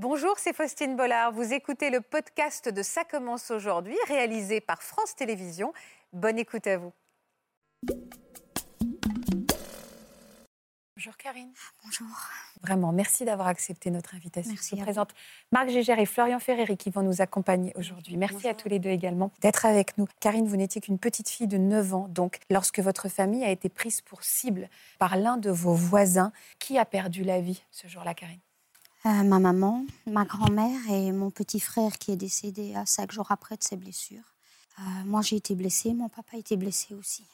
Bonjour, c'est Faustine Bollard. Vous écoutez le podcast de Ça commence aujourd'hui, réalisé par France Télévisions. Bonne écoute à vous. Bonjour Karine. Bonjour. Vraiment, merci d'avoir accepté notre invitation. Merci Je à vous présente Marc Gégère et Florian Ferreri qui vont nous accompagner aujourd'hui. Merci à tous les deux également d'être avec nous. Karine, vous n'étiez qu'une petite fille de 9 ans, donc lorsque votre famille a été prise pour cible par l'un de vos voisins, qui a perdu la vie ce jour-là, Karine? Euh, ma maman, ma grand-mère et mon petit frère qui est décédé à cinq jours après de ses blessures. Euh, moi, j'ai été blessée, mon papa a été blessé aussi.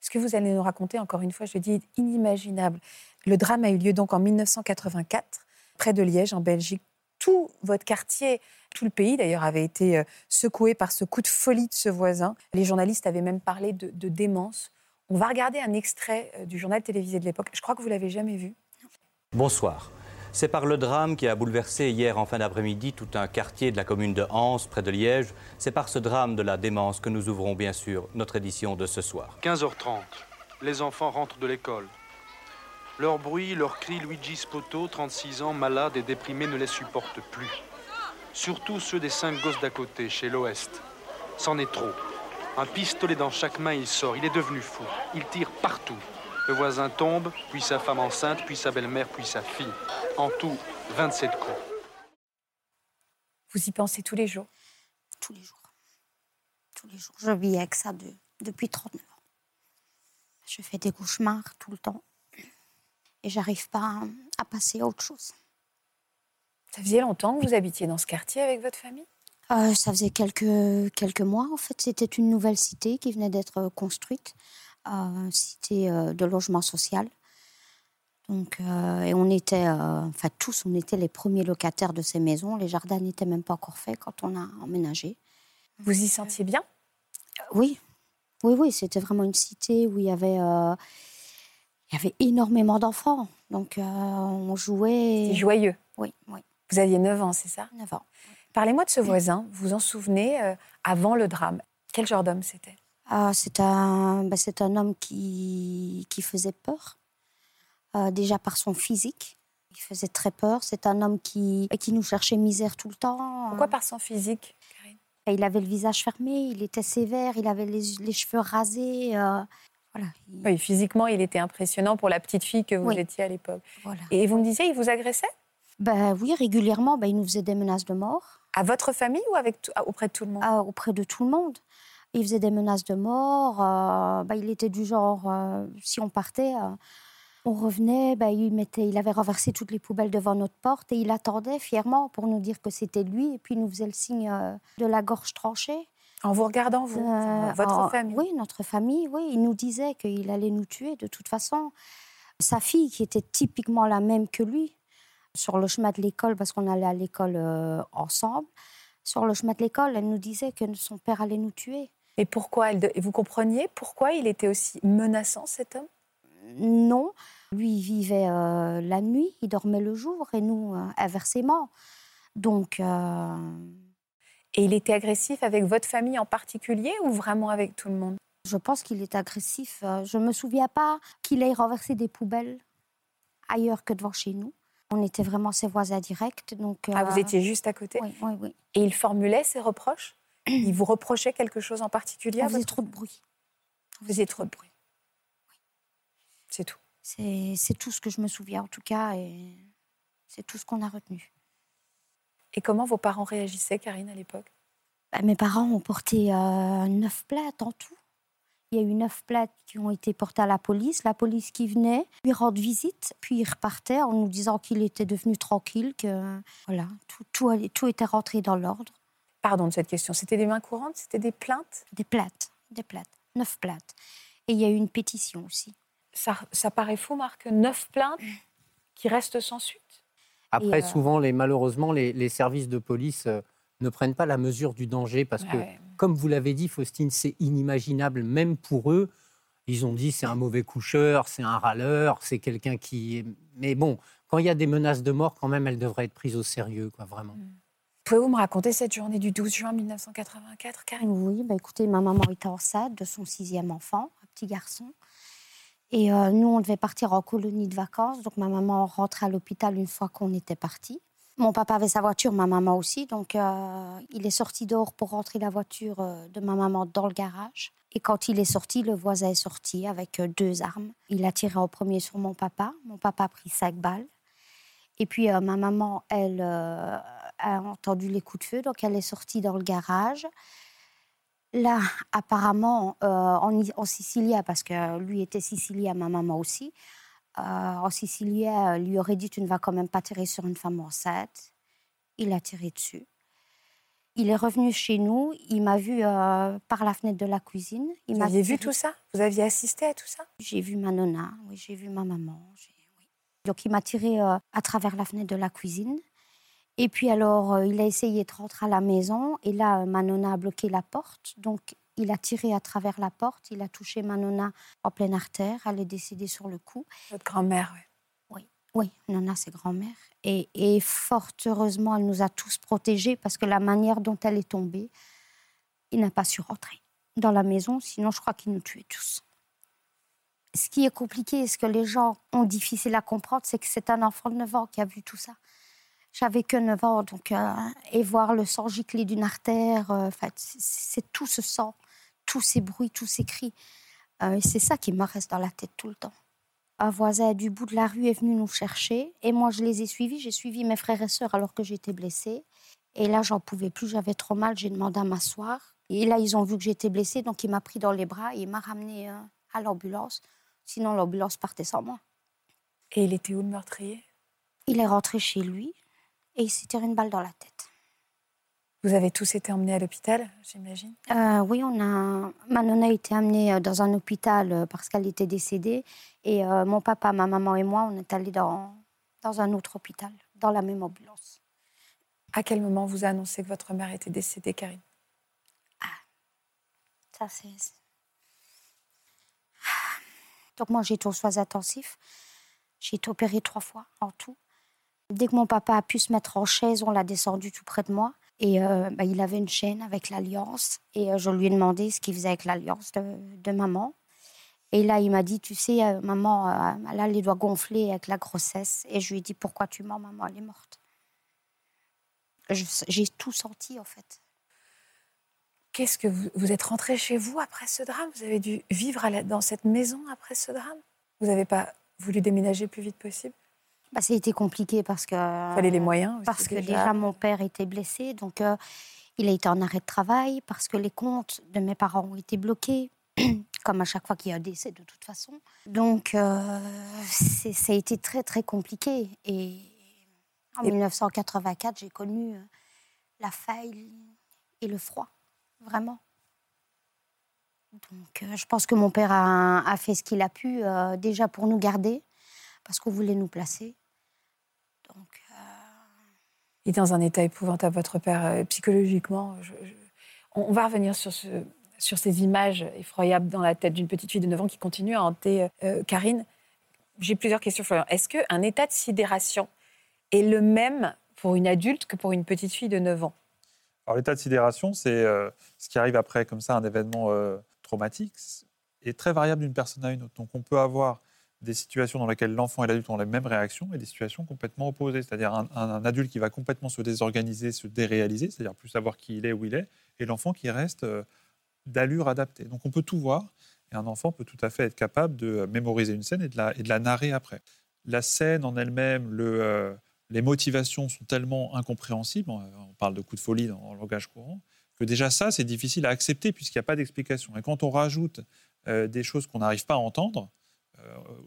Ce que vous allez nous raconter, encore une fois, je dis, est inimaginable. Le drame a eu lieu donc en 1984, près de Liège, en Belgique. Tout votre quartier, tout le pays d'ailleurs, avait été euh, secoué par ce coup de folie de ce voisin. Les journalistes avaient même parlé de, de démence. On va regarder un extrait euh, du journal télévisé de l'époque. Je crois que vous l'avez jamais vu. Bonsoir. C'est par le drame qui a bouleversé hier en fin d'après-midi tout un quartier de la commune de Anse, près de Liège. C'est par ce drame de la démence que nous ouvrons bien sûr notre édition de ce soir. 15h30. Les enfants rentrent de l'école. Leur bruit, leurs cris, Luigi Spoto, 36 ans, malade et déprimé, ne les supporte plus. Surtout ceux des cinq gosses d'à côté, chez l'Ouest. C'en est trop. Un pistolet dans chaque main, il sort. Il est devenu fou. Il tire partout. Le voisin tombe, puis sa femme enceinte, puis sa belle-mère, puis sa fille. En tout, 27 coups. Vous y pensez tous les jours? Tous les jours. Tous les jours. Je vis avec ça de- depuis 39 ans. Je fais des cauchemars tout le temps. Et j'arrive pas à, à passer à autre chose. Ça faisait longtemps que vous habitiez dans ce quartier avec votre famille? Euh, ça faisait quelques, quelques mois. En fait, c'était une nouvelle cité qui venait d'être construite, euh, cité euh, de logement social. Donc, euh, et on était, euh, enfin tous, on était les premiers locataires de ces maisons. Les jardins n'étaient même pas encore faits quand on a emménagé. Vous y sentiez bien? Euh, Oui, oui, oui, c'était vraiment une cité où il y avait, euh, il y avait énormément d'enfants. Donc, euh, on jouait. C'est joyeux. Oui, oui, Vous aviez 9 ans, c'est ça? 9 ans. Parlez-moi de ce voisin. Vous vous en souvenez euh, avant le drame? Quel genre d'homme c'était? Ah, c'est un, ben, c'est un homme qui, qui faisait peur, euh, déjà par son physique. Il faisait très peur. C'est un homme qui, qui nous cherchait misère tout le temps. Pourquoi par son physique, Karine? Il avait le visage fermé, il était sévère, il avait les, les cheveux rasés. euh, voilà. Oui, physiquement, il était impressionnant pour la petite fille que vous Oui. étiez à l'époque. voilà. Et vous me disiez, il vous agressait? Ben oui, régulièrement, ben, il nous faisait des menaces de mort À votre famille ou avec auprès de tout le monde? Euh, auprès de tout le monde. Il faisait des menaces de mort. euh, ben, il était du genre, euh, si on partait, euh, on revenait, ben, il, mettait, il avait renversé toutes les poubelles devant notre porte et il attendait fièrement pour nous dire que c'était lui. Et puis il nous faisait le signe de la gorge tranchée. En vous regardant, vous Votre famille Oui, notre famille, oui. Il nous disait qu'il allait nous tuer de toute façon. Sa fille, qui était typiquement la même que lui, sur le chemin de l'école, parce qu'on allait à l'école ensemble, sur le chemin de l'école, elle nous disait que son père allait nous tuer. Et pourquoi elle de- et Vous compreniez pourquoi il était aussi menaçant, cet homme? Non, lui, il vivait euh, la nuit, il dormait le jour, et nous, euh, inversement. Donc, euh, Et il était agressif avec votre famille en particulier ou vraiment avec tout le monde? Je pense qu'il est agressif. Je ne me souviens pas qu'il ait renversé des poubelles ailleurs que devant chez nous. On était vraiment ses voisins directs. Donc, Ah, vous étiez juste à côté? Oui, oui, oui. Et il formulait ses reproches? Il vous reprochait quelque chose en particulier On faisait votre trop de bruit. Vous faisiez trop de bruit. C'est tout. C'est tout ce que je me souviens, en tout cas, et c'est tout ce qu'on a retenu. Et comment vos parents réagissaient, Karine, à l'époque? Bah, mes parents ont porté euh, neuf plaintes en tout. Il y a eu neuf plaintes qui ont été portées à la police. La police qui venait lui rendre visite, puis il repartait en nous disant qu'il était devenu tranquille, que voilà, tout, tout, allait- tout était rentré dans l'ordre. Pardon de cette question. C'était des mains courantes? C'était des plaintes? Des plaintes, des plaintes, neuf plaintes. Et il y a eu une pétition aussi. ça, ça paraît fou, Marc, neuf plaintes qui restent sans suite? Après, euh, souvent, les, malheureusement, les, les services de police euh, ne prennent pas la mesure du danger parce que, Ouais. comme vous l'avez dit, Faustine, c'est inimaginable, même pour eux. Ils ont dit c'est un mauvais coucheur, c'est un râleur, c'est quelqu'un qui. Mais bon, quand il y a des menaces de mort, quand même, elles devraient être prises au sérieux, quoi, vraiment. Pouvez-vous me raconter cette journée du 12 juin 1984, Karine? Oui, bah écoutez, ma maman était enceinte de son sixième enfant, un petit garçon. Et euh, nous, on devait partir en colonie de vacances. Donc ma maman rentre à l'hôpital une fois qu'on était parti. Mon papa avait sa voiture, ma maman aussi. Donc, euh, il est sorti dehors pour rentrer la voiture euh, de ma maman dans le garage. Et quand il est sorti, le voisin est sorti avec deux armes. Il a tiré en premier sur mon papa. Mon papa a pris cinq balles. Et puis, ma maman, elle a entendu les coups de feu. Donc, elle est sortie dans le garage. Là, apparemment, en, en Sicilie, parce que lui était sicilien, ma maman aussi, euh, en Sicilien lui aurait dit Tu ne vas quand même pas tirer sur une femme enceinte. Il a tiré dessus. Il est revenu chez nous. Il m'a vu euh, par la fenêtre de la cuisine. Il Vous aviez vu tout ça? Vous aviez assisté à tout ça? J'ai vu ma nonna, oui, j'ai vu ma maman. Donc il m'a tiré euh, à travers la fenêtre de la cuisine. Et puis alors, il a essayé de rentrer à la maison. Et là, ma nonna a bloqué la porte. Donc il a tiré à travers la porte, il a touché ma nonna en pleine artère, elle est décédée sur le coup. Votre grand-mère, oui. Oui, oui, nonna, c'est grand-mère. Et, et, fort heureusement, elle nous a tous protégés parce que la manière dont elle est tombée, il n'a pas su rentrer dans la maison, sinon je crois qu'il nous tuait tous. Ce qui est compliqué et ce que les gens ont difficile à comprendre, c'est que c'est un enfant de 9 ans qui a vu tout ça. J'avais que 9 ans, donc, euh, et voir le sang gicler d'une artère, euh, c'est tout ce sang tous ces bruits, tous ces cris. Euh, c'est ça qui me reste dans la tête tout le temps. Un voisin du bout de la rue est venu nous chercher et moi je les ai suivis. J'ai suivi mes frères et sœurs alors que j'étais blessée. Et là, j'en pouvais plus, j'avais trop mal, j'ai demandé à m'asseoir. Et là, ils ont vu que j'étais blessée, donc il m'a pris dans les bras et il m'a ramené euh, à l'ambulance. Sinon, l'ambulance partait sans moi. Et il était où le meurtrier? Il est rentré chez lui et il s'est tiré une balle dans la tête. Vous avez tous été emmenés à l'hôpital, j'imagine? Euh, Oui, on a... Manon a été amenée euh, dans un hôpital euh, parce qu'elle était décédée. Et mon papa, ma maman et moi, on est allés dans, dans un autre hôpital, dans la même ambulance. À quel moment vous a annoncé que votre mère était décédée, Karine? Ah, ça c'est... Donc moi, j'ai été aux soins intensifs. J'ai été opérée trois fois en tout. Dès que mon papa a pu se mettre en chaise, on l'a descendu tout près de moi. Et euh, bah, il avait une chaîne avec l'alliance. Et euh, je lui ai demandé ce qu'il faisait avec l'alliance de, maman. Et là, il m'a dit, tu sais, euh, maman, là, les doigts gonflés avec la grossesse. Et je lui ai dit, pourquoi tu mens, maman, elle est morte. J'ai tout senti, en fait. Qu'est-ce que vous, êtes rentré chez vous après ce drame? Vous avez dû vivre dans cette maison après ce drame? Vous n'avez pas voulu déménager le plus vite possible? Bah, ça a été compliqué parce que. Fallait les moyens. parce que déjà. mon père était blessé, donc euh, il a été en arrêt de travail, parce que les comptes de mes parents ont été bloqués, comme à chaque fois qu'il y a un décès de toute façon. Donc euh, ça a été très très compliqué. Et en 1984, j'ai connu euh, la faille et le froid, vraiment. Donc je pense que mon père a, a fait ce qu'il a pu déjà pour nous garder parce qu'on voulait nous placer. Euh, est dans un état épouvantable, votre père, euh, psychologiquement. On va revenir sur, ce, sur ces images effroyables dans la tête d'une petite fille de 9 ans qui continue à hanter euh, Karine. J'ai plusieurs questions, Florian. Est-ce qu'un état de sidération est le même pour une adulte que pour une petite fille de 9 ans? Alors, l'état de sidération, c'est ce qui arrive après, comme ça, un événement traumatique, est très variable d'une personne à une autre. Donc, on peut avoir des situations dans lesquelles l'enfant et l'adulte ont les mêmes réactions et des situations complètement opposées. C'est-à-dire un, adulte qui va complètement se désorganiser, se déréaliser, c'est-à-dire plus savoir qui il est, où il est, et l'enfant qui reste euh, d'allure adaptée. Donc on peut tout voir, et un enfant peut tout à fait être capable de mémoriser une scène et de la, de la narrer après. La scène en elle-même, le, euh, les motivations sont tellement incompréhensibles, on parle de coup de folie dans, le langage courant, que déjà ça, c'est difficile à accepter puisqu'il n'y a pas d'explication. Et quand on rajoute euh, des choses qu'on n'arrive pas à entendre, euh,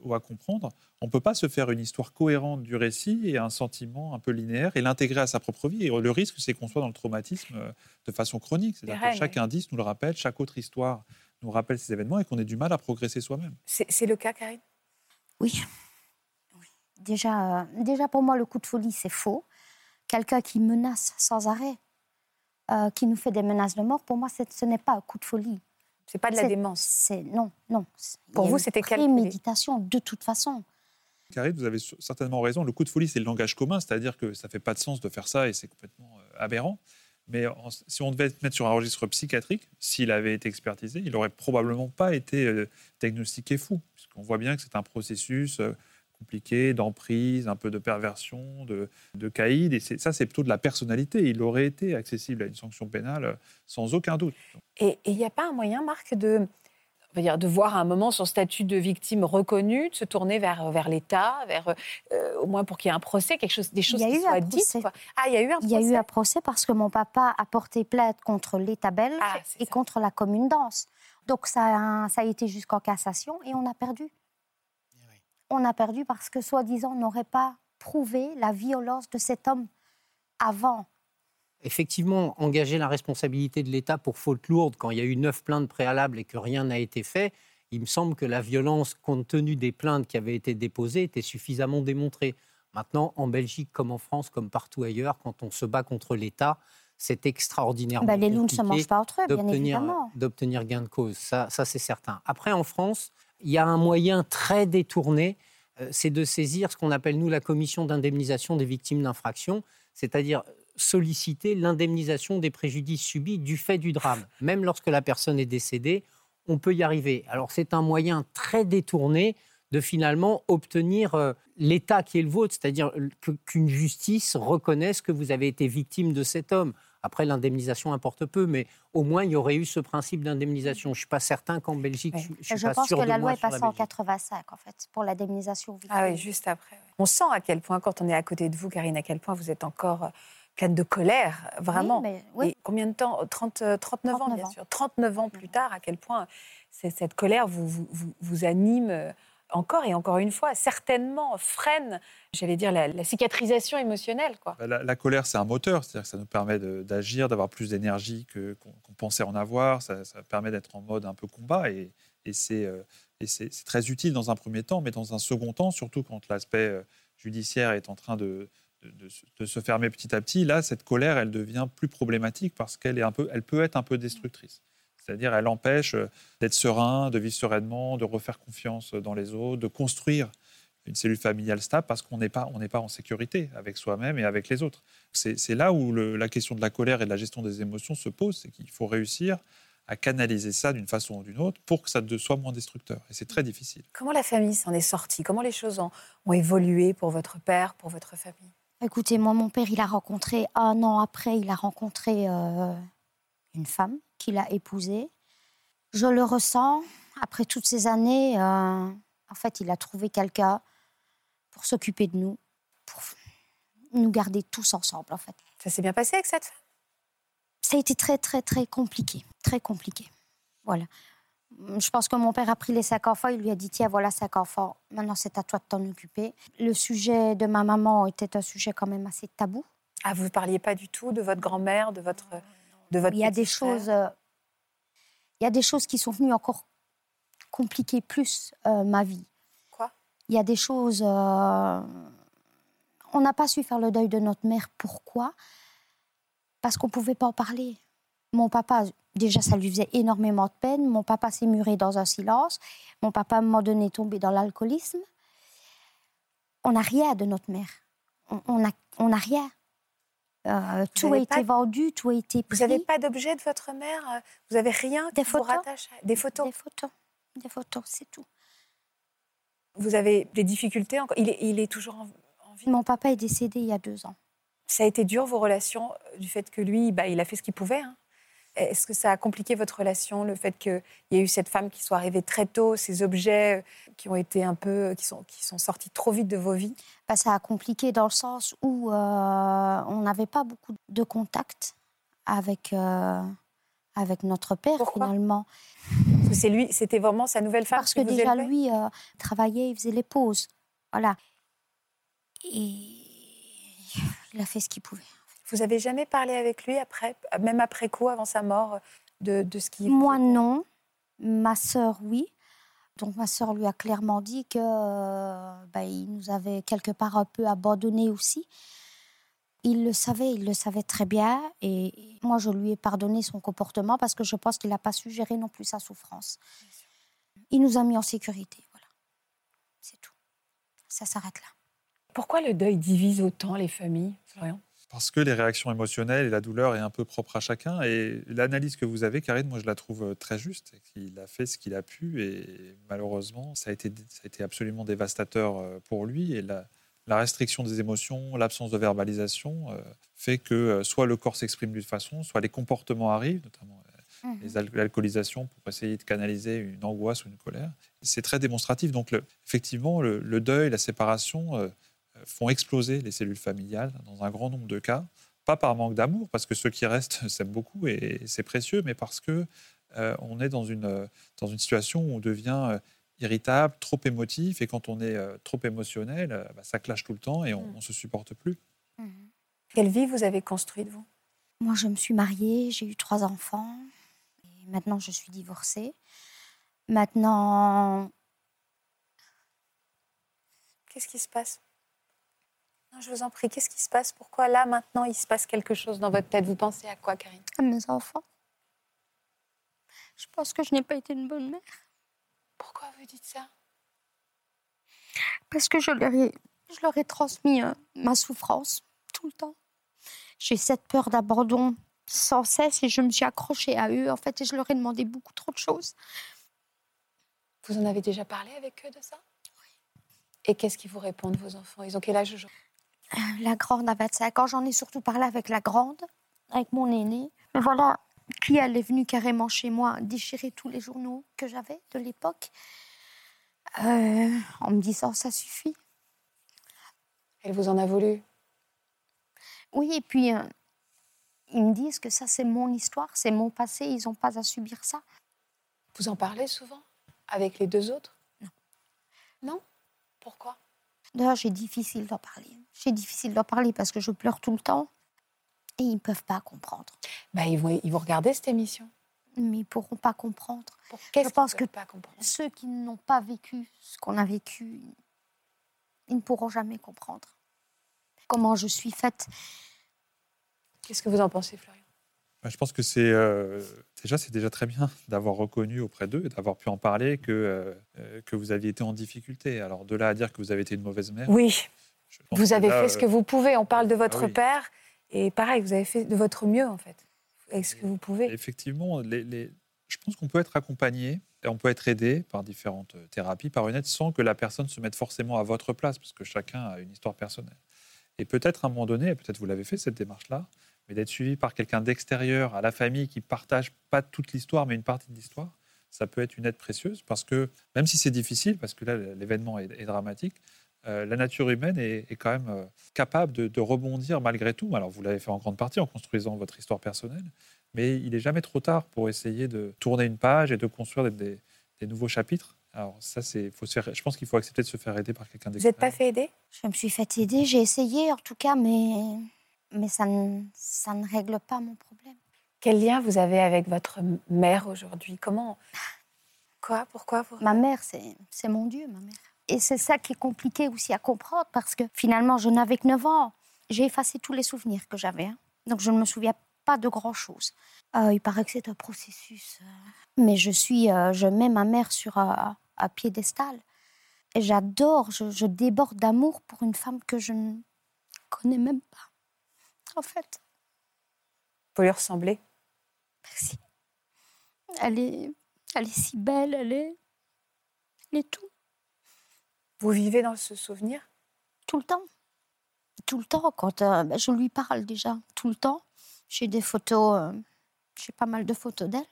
ou à comprendre, on ne peut pas se faire une histoire cohérente du récit et un sentiment un peu linéaire et l'intégrer à sa propre vie. Et le risque, c'est qu'on soit dans le traumatisme euh, de façon chronique. C'est-à-dire que chaque indice nous le rappelle, chaque autre histoire nous rappelle ces événements et qu'on ait du mal à progresser soi-même. C'est le cas, Karine? Oui. Déjà, euh, déjà, pour moi, le coup de folie, c'est faux. Quelqu'un qui menace sans arrêt, qui nous fait des menaces de mort, pour moi, ce n'est pas un coup de folie. C'est pas de la démence. C'est non, non. Pour vous, c'était quelle méditation de toute façon. Karine, vous avez certainement raison. Le coup de folie, c'est le langage commun, c'est-à-dire que ça fait pas de sens de faire ça et c'est complètement euh, aberrant. Mais si on devait mettre sur un registre psychiatrique, s'il avait été expertisé, il n'aurait probablement pas été euh, diagnostiqué fou, puisqu'on voit bien que c'est un processus euh, compliqué, d'emprise, un peu de perversion, de, de caïd. Et ça, c'est plutôt de la personnalité. Il aurait été accessible à une sanction pénale euh, sans aucun doute. Et il n'y a pas un moyen, Marc, de, dire, de voir à un moment son statut de victime reconnu, de se tourner vers, vers l'État, vers, euh, au moins pour qu'il y ait un procès, quelque chose, des choses qui soient dites. Ah, il y a eu un procès. Il y a eu un procès parce que mon papa a porté plainte contre l'État belge ah, et contre la commune d'Anse. Donc ça, ça a été jusqu'en cassation et on a perdu on a perdu parce que, soi-disant, on n'aurait pas prouvé la violence de cet homme avant. Effectivement, engager la responsabilité de l'État pour faute lourde quand il y a eu neuf plaintes préalables et que rien n'a été fait, il me semble que la violence, compte tenu des plaintes qui avaient été déposées, était suffisamment démontrée. Maintenant, en Belgique comme en France, comme partout ailleurs, quand on se bat contre l'État, c'est extraordinairement bah, les loups ne se mangent pas entre eux, bien évidemment. D'obtenir gain de cause, ça, ça c'est certain. Après, en France, il y a un moyen très détourné, euh, c'est de saisir ce qu'on appelle, nous, la commission d'indemnisation des victimes d'infraction, c'est-à-dire solliciter l'indemnisation des préjudices subis du fait du drame. Même lorsque la personne est décédée, on peut y arriver. Alors c'est un moyen très détourné de finalement obtenir euh, l'état qui est le vôtre, c'est-à-dire qu'une justice reconnaisse que vous avez été victime de cet homme. Après, l'indemnisation importe peu, mais au moins, il y aurait eu ce principe d'indemnisation. Je ne suis pas certain qu'en Belgique, je, je, pense que la loi est passée en 85, en fait, pour l'indemnisation. Ah oui, juste après. On sent à quel point, quand on est à côté de vous, Karine, à quel point vous êtes encore euh, pleine de colère, vraiment. Oui, combien de temps 30, 39, euh, ans, bien sûr. 39 ans plus tard, à quel point cette colère vous, vous, vous anime euh, encore et encore une fois, certainement freine, j'allais dire, la, cicatrisation émotionnelle. Bah, la, colère, c'est un moteur, c'est-à-dire que ça nous permet d'agir, d'avoir plus d'énergie qu'on pensait en avoir, ça, permet d'être en mode un peu combat et, euh, c'est très utile dans un premier temps, mais dans un second temps, surtout quand l'aspect euh, judiciaire est en train de, de, se fermer petit à petit, là, cette colère, elle devient plus problématique parce qu'elle elle peut être un peu destructrice. C'est-à-dire, elle empêche euh, d'être serein, de vivre sereinement, de refaire confiance dans les autres, de construire une cellule familiale stable parce qu'on n'est pas, on pas en sécurité avec soi-même et avec les autres. C'est là où la question de la colère et de la gestion des émotions se pose, c'est qu'il faut réussir à canaliser ça d'une façon ou d'une autre pour que ça soit moins destructeur. Et c'est très difficile. Comment la famille s'en est sortie? Comment les choses ont, évolué pour votre père, pour votre famille? Écoutez, moi, mon père, il a rencontré, un an après, il a rencontré euh, une femme qu'il a épousée. Je le ressens, après toutes ces années, euh, en fait, il a trouvé quelqu'un pour s'occuper de nous, pour nous garder tous ensemble, en fait. Ça s'est bien passé avec cette femme? Ça a été très, très, très compliqué, très compliqué. Voilà. Je pense que mon père a pris les cinq enfants, il lui a dit tiens, voilà cinq enfants, maintenant c'est à toi de t'en occuper. Le sujet de ma maman était un sujet quand même assez tabou. Ah, vous ne parliez pas du tout de votre grand-mère, de votre il y a des choses, euh, il y a des choses qui sont venues encore compliquer plus euh, ma vie. Quoi? Il y a des choses. Euh, on n'a pas su faire le deuil de notre mère. Pourquoi? Parce qu'on pouvait pas en parler. Mon papa, déjà, ça lui faisait énormément de peine. Mon papa s'est muré dans un silence. Mon papa, à un moment donné, est tombé dans l'alcoolisme. On n'a rien de notre mère. On n'a on a rien. Euh, tout a été vendu, tout a été pris. Vous n'avez pas d'objet de votre mère euh, Vous n'avez rien Des photos. Des photos Des photos. Des photos, c'est tout. Vous avez des difficultés encore il est, il est toujours en, vie? Mon papa est décédé il y a deux ans. Ça a été dur, vos relations, du fait que lui, bah, il a fait ce qu'il pouvait hein est-ce que ça a compliqué votre relation, le fait qu'il y ait eu cette femme qui soit arrivée très tôt, ces objets euh, qui ont été un peu, qui sont, qui sont sortis trop vite de vos vies? Bah, Ça a compliqué dans le sens où euh, on n'avait pas beaucoup de contact avec, euh, avec notre père finalement. c'est lui, c'était vraiment sa nouvelle femme. Parce que déjà lui travaillait, il faisait les pauses, voilà. Et il a fait ce qu'il pouvait. Vous avez jamais parlé avec lui après, même après coup, avant sa mort, de, de ce qui. Moi non, ma sœur oui. Donc ma sœur lui a clairement dit que bah, il nous avait quelque part un peu abandonnés aussi. Il le savait, il le savait très bien. Et moi, je lui ai pardonné son comportement parce que je pense qu'il n'a pas su gérer non plus sa souffrance. Il nous a mis en sécurité. Voilà. C'est tout. Ça s'arrête là. Pourquoi le deuil divise autant les familles, Florian? Parce que les réactions émotionnelles et la douleur est un peu propre à chacun. Et l'analyse que vous avez, Karine, moi je la trouve euh, très juste. Il a fait ce qu'il a pu et malheureusement, ça a été, ça a été absolument dévastateur euh, pour lui. Et la, la restriction des émotions, l'absence de verbalisation euh, fait que soit le corps s'exprime d'une façon, soit les comportements arrivent, notamment mmh. l'alcoolisation pour essayer de canaliser une angoisse ou une colère. C'est très démonstratif. Donc le, effectivement, le, le, deuil, la séparation font exploser les cellules familiales dans un grand nombre de cas, pas par manque d'amour, parce que ceux qui restent s'aiment beaucoup et c'est précieux, mais parce que euh, on est dans une, dans une situation où on devient euh, irritable, trop émotif, et quand on est euh, trop émotionnel, bah, ça clash tout le temps et on ne mm. se supporte plus. Mm. Quelle vie vous avez construite, vous? Moi, je me suis mariée, j'ai eu trois enfants, et maintenant je suis divorcée. Maintenant... Qu'est-ce qui se passe? Je vous en prie, qu'est-ce qui se passe? Pourquoi là, maintenant, il se passe quelque chose dans votre tête? Vous pensez à quoi, Karine? À mes enfants. Je pense que je n'ai pas été une bonne mère. Pourquoi vous dites ça? Parce que je leur ai, je leur ai transmis euh, ma souffrance tout le temps. J'ai cette peur d'abandon sans cesse et je me suis accrochée à eux, en fait, et je leur ai demandé beaucoup trop de choses. Vous en avez déjà parlé avec eux de ça? Oui. Et qu'est-ce qu'ils vous répondent, vos enfants? Ils ont quel âge aujourd'hui? La grande a 25 ans. J'en ai surtout parlé avec la grande, avec mon aîné. Mais voilà, qui elle est venue carrément chez moi déchirer tous les journaux que j'avais de l'époque euh, en me disant ça suffit. Elle vous en a voulu? Oui, et puis euh, ils me disent que ça c'est mon histoire, c'est mon passé, ils n'ont pas à subir ça. Vous en parlez souvent avec les deux autres? Non. Non? Pourquoi? D'ailleurs, j'ai difficile d'en parler. J'ai difficile d'en parler parce que je pleure tout le temps et ils ne peuvent pas comprendre. Bah, ils, vont, ils vont regarder cette émission. Mais ils ne pourront pas comprendre. je pense que pas ceux qui n'ont pas vécu ce qu'on a vécu, ils ne pourront jamais comprendre comment je suis faite. Qu'est-ce que vous en pensez, Florian? Je pense que c'est euh, déjà, c'est déjà très bien d'avoir reconnu auprès d'eux et d'avoir pu en parler que, euh, euh, que vous aviez été en difficulté. Alors de là à dire que vous avez été une mauvaise mère. Oui. Vous avez fait ce que vous pouvez. On parle de votre ah père et pareil, vous avez fait de votre mieux en fait. Est-ce que vous pouvez Effectivement, les, je pense qu'on peut être accompagné et on peut être aidé par différentes thérapies, par une aide, sans que la personne se mette forcément à votre place, parce que chacun a une histoire personnelle. Et peut-être à un moment donné, peut-être vous l'avez fait cette démarche-là, mais d'être suivi par quelqu'un d'extérieur à la famille qui partage pas toute l'histoire, mais une partie de l'histoire, ça peut être une aide précieuse parce que même si c'est difficile, parce que là l'événement est, dramatique, euh, la nature humaine est, quand même euh, capable de, rebondir malgré tout. Alors vous l'avez fait en grande partie en construisant votre histoire personnelle, mais il n'est jamais trop tard pour essayer de tourner une page et de construire des, nouveaux chapitres. Alors ça, c'est, faut se faire, je pense qu'il faut accepter de se faire aider par quelqu'un d'extérieur. Vous n'êtes pas fait aider? Je me suis fait aider, j'ai essayé en tout cas, mais mais ça ne, ça ne règle pas mon problème. Quel lien vous avez avec votre mère aujourd'hui? Comment Quoi Pourquoi vous... Ma mère, c'est mon Dieu, ma mère. Et c'est ça qui est compliqué aussi à comprendre parce que finalement, je n'avais que 9 ans. J'ai effacé tous les souvenirs que j'avais. Hein. Donc je ne me souviens pas de grand-chose. Euh, il paraît que c'est un processus. Euh. Mais je suis, euh, je mets ma mère sur un piédestal. Et j'adore, je, je déborde d'amour pour une femme que je ne connais même pas en fait. Faut lui ressembler. Merci. Elle est, elle est si belle, elle est, elle est tout. Vous vivez dans ce souvenir? Tout le temps. Tout le temps, quand euh, ben, je lui parle déjà, tout le temps. J'ai des photos, euh, j'ai pas mal de photos d'elle.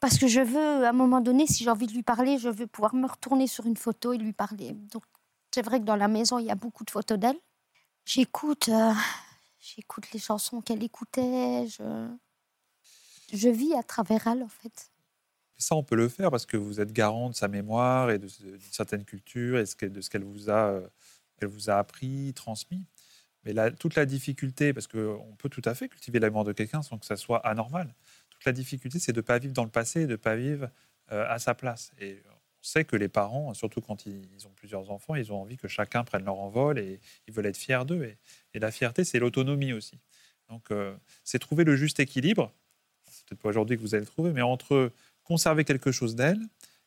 Parce que je veux, à un moment donné, si j'ai envie de lui parler, je veux pouvoir me retourner sur une photo et lui parler. Donc, c'est vrai que dans la maison, il y a beaucoup de photos d'elle. J'écoute, euh, J'écoute les chansons qu'elle écoutait. Je... je vis à travers elle, en fait. Ça, on peut le faire parce que vous êtes garant de sa mémoire et d'une certaine culture et de ce qu'elle vous, a, euh, vous a appris, transmis. Mais toute la difficulté, parce qu'on peut tout à fait cultiver la mémoire de quelqu'un sans que ça soit anormal, toute la difficulté, c'est de ne pas vivre dans le passé, de ne pas vivre euh, à sa place. Et on sait que les parents, surtout quand ils, ont plusieurs enfants, ils ont envie que chacun prenne leur envol et ils veulent être fiers d'eux. Et, la fierté, c'est l'autonomie aussi. Donc, euh, c'est trouver le juste équilibre. C'est peut-être pas aujourd'hui que vous allez le trouver, mais entre conserver quelque chose d'elle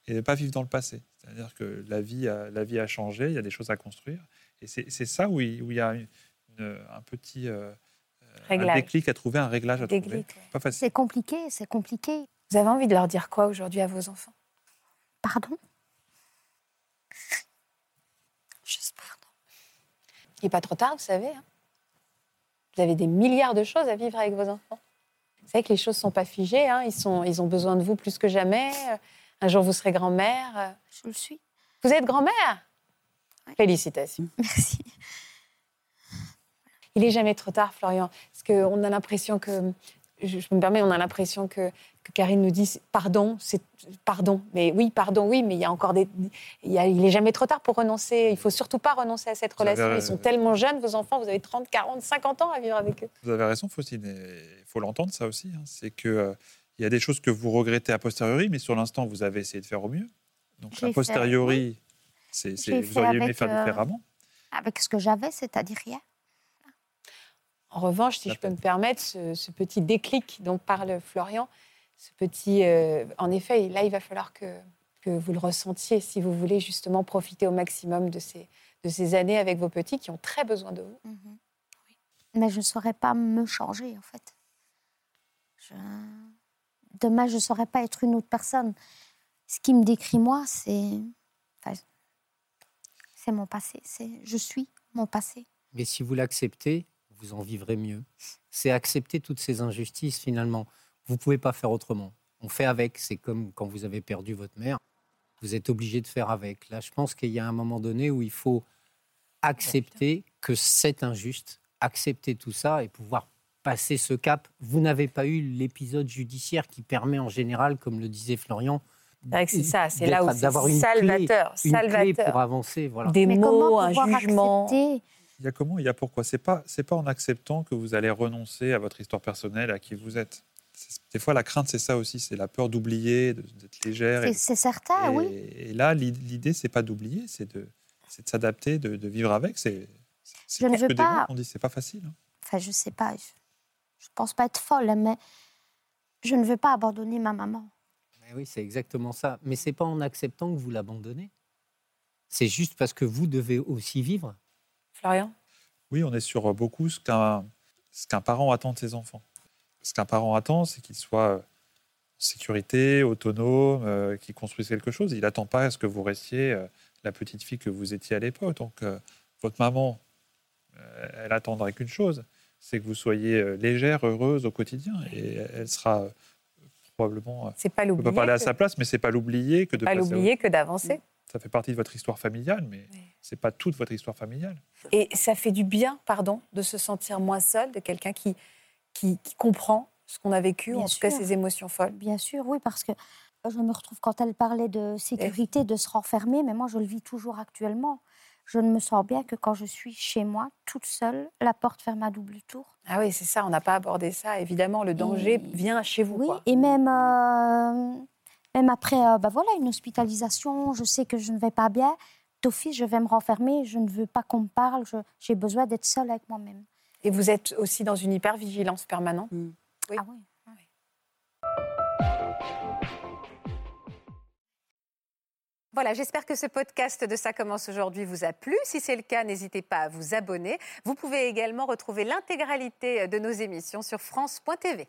et ne pas vivre dans le passé. C'est-à-dire que la vie, a, la vie a changé, il y a des choses à construire. Et c'est ça où il, y a une, une- un petit euh, un Réglage. déclic à trouver, un réglage à trouver. Déclic, ouais. Pas facile. C'est compliqué, c'est compliqué. Vous avez envie de leur dire quoi aujourd'hui à vos enfants? Pardon? Juste pardon. Il n'est pas trop tard, vous savez. hein. Vous avez des milliards de choses à vivre avec vos enfants. Vous savez que les choses ne sont pas figées. hein. Ils, sont, ils ont besoin de vous plus que jamais. Un jour, vous serez grand-mère. Je le suis. Vous êtes grand-mère? Félicitations. Merci. Il est jamais trop tard, Florian. Parce qu'on a l'impression que, je me permets, on a l'impression que, que Karine nous dit pardon, c'est pardon. Mais oui, pardon, oui, mais il y a encore des. Il, y a- il est jamais trop tard pour renoncer. Il faut surtout pas renoncer à cette avez relation. Ils sont tellement jeunes, vos enfants. Vous avez 30, 40, 50 ans à vivre avec eux. Vous avez raison, Faustine. Il faut l'entendre, ça aussi. hein. C'est que euh, il y a des choses que vous regrettez a posteriori, mais sur l'instant, vous avez essayé de faire au mieux. Donc, a fait, posteriori, c'est- vous fait auriez aimé faire euh, différemment. Avec ce que j'avais, c'est-à-dire rien. En revanche, si je peux me permettre, ce, ce petit déclic dont parle Florian, ce petit. euh, en effet, là, il va falloir que, que vous le ressentiez si vous voulez justement profiter au maximum de ces, de ces années avec vos petits qui ont très besoin de vous. Mhm. Oui. Mais je ne saurais pas me changer, en fait. Je- Demain, je ne saurais pas être une autre personne. Ce qui me décrit moi, c'est. enfin, c'est mon passé. C'est je suis mon passé. Mais si vous l'acceptez, vous en vivrez mieux. C'est accepter toutes ces injustices finalement. Vous pouvez pas faire autrement. On fait avec. C'est comme quand vous avez perdu votre mère. Vous êtes obligé de faire avec. Là, je pense qu'il y a un moment donné où il faut accepter que c'est injuste, accepter tout ça et pouvoir passer ce cap. Vous n'avez pas eu l'épisode judiciaire qui permet en général, comme le disait Florian, C'est vrai que c'est ça, c'est là où d'être- c'est d'avoir une clé, salvateur, une clé pour avancer. Voilà. Des Mais mots, comment un jugement. accepter Il y a comment, il y a pourquoi? C'est pas, c'est pas en acceptant que vous allez renoncer à votre histoire personnelle, à qui vous êtes. Des fois, la crainte, c'est ça aussi, c'est la peur d'oublier, d'être légère. C'est Et, c'est certain, et- oui. et là, l'i- l'idée, c'est pas d'oublier, c'est de, s'adapter, de, de vivre avec. C'est, Je ne veux que des pas- mots qu'on dit, c'est pas facile. hein. Enfin, je sais pas. Je ne pense pas être folle, mais je ne veux pas abandonner ma maman. Mais oui, c'est exactement ça. Mais c'est pas en acceptant que vous l'abandonnez. C'est juste parce que vous devez aussi vivre. Florian? Oui, on est sur beaucoup ce qu'un ce qu'un parent attend de ses enfants. Ce qu'un parent attend, c'est qu'il soit euh, en sécurité, autonome, euh, qu'il construise quelque chose. Il n'attend pas à ce que vous restiez euh, la petite fille que vous étiez à l'époque. Donc, euh, votre maman, elle attendrait qu'une chose, c'est que vous soyez légère, heureuse au quotidien. Et elle sera probablement... C'est pas l'oublier. pas parler à que- sa place, mais c'est pas l'oublier que de pas au- l'oublier que d'avancer. Ça fait partie de votre histoire familiale, mais Oui. c'est pas toute votre histoire familiale. Et ça fait du bien, pardon, de se sentir moins seul, de quelqu'un qui, qui, qui comprend ce qu'on a vécu, Bien en tout cas ses émotions folles. Bien sûr, oui, parce que je me retrouve quand elle parlait de sécurité, de se renfermer, mais moi je le vis toujours actuellement. Je ne me sens bien que quand je suis chez moi, toute seule, la porte ferme à double tour. Ah oui, c'est ça, on n'a pas abordé ça. Évidemment, le danger Et- vient chez vous. Oui, quoi. et même, euh, même après euh, bah voilà, une hospitalisation, je sais que je ne vais pas bien. D'office, je vais me renfermer, je ne veux pas qu'on me parle, j'ai besoin d'être seule avec moi-même. Et vous êtes aussi dans une hypervigilance permanente. Oui. Ah oui. Voilà, j'espère que ce podcast de Ça commence aujourd'hui vous a plu. Si c'est le cas, n'hésitez pas à vous abonner. Vous pouvez également retrouver l'intégralité de nos émissions sur France.tv.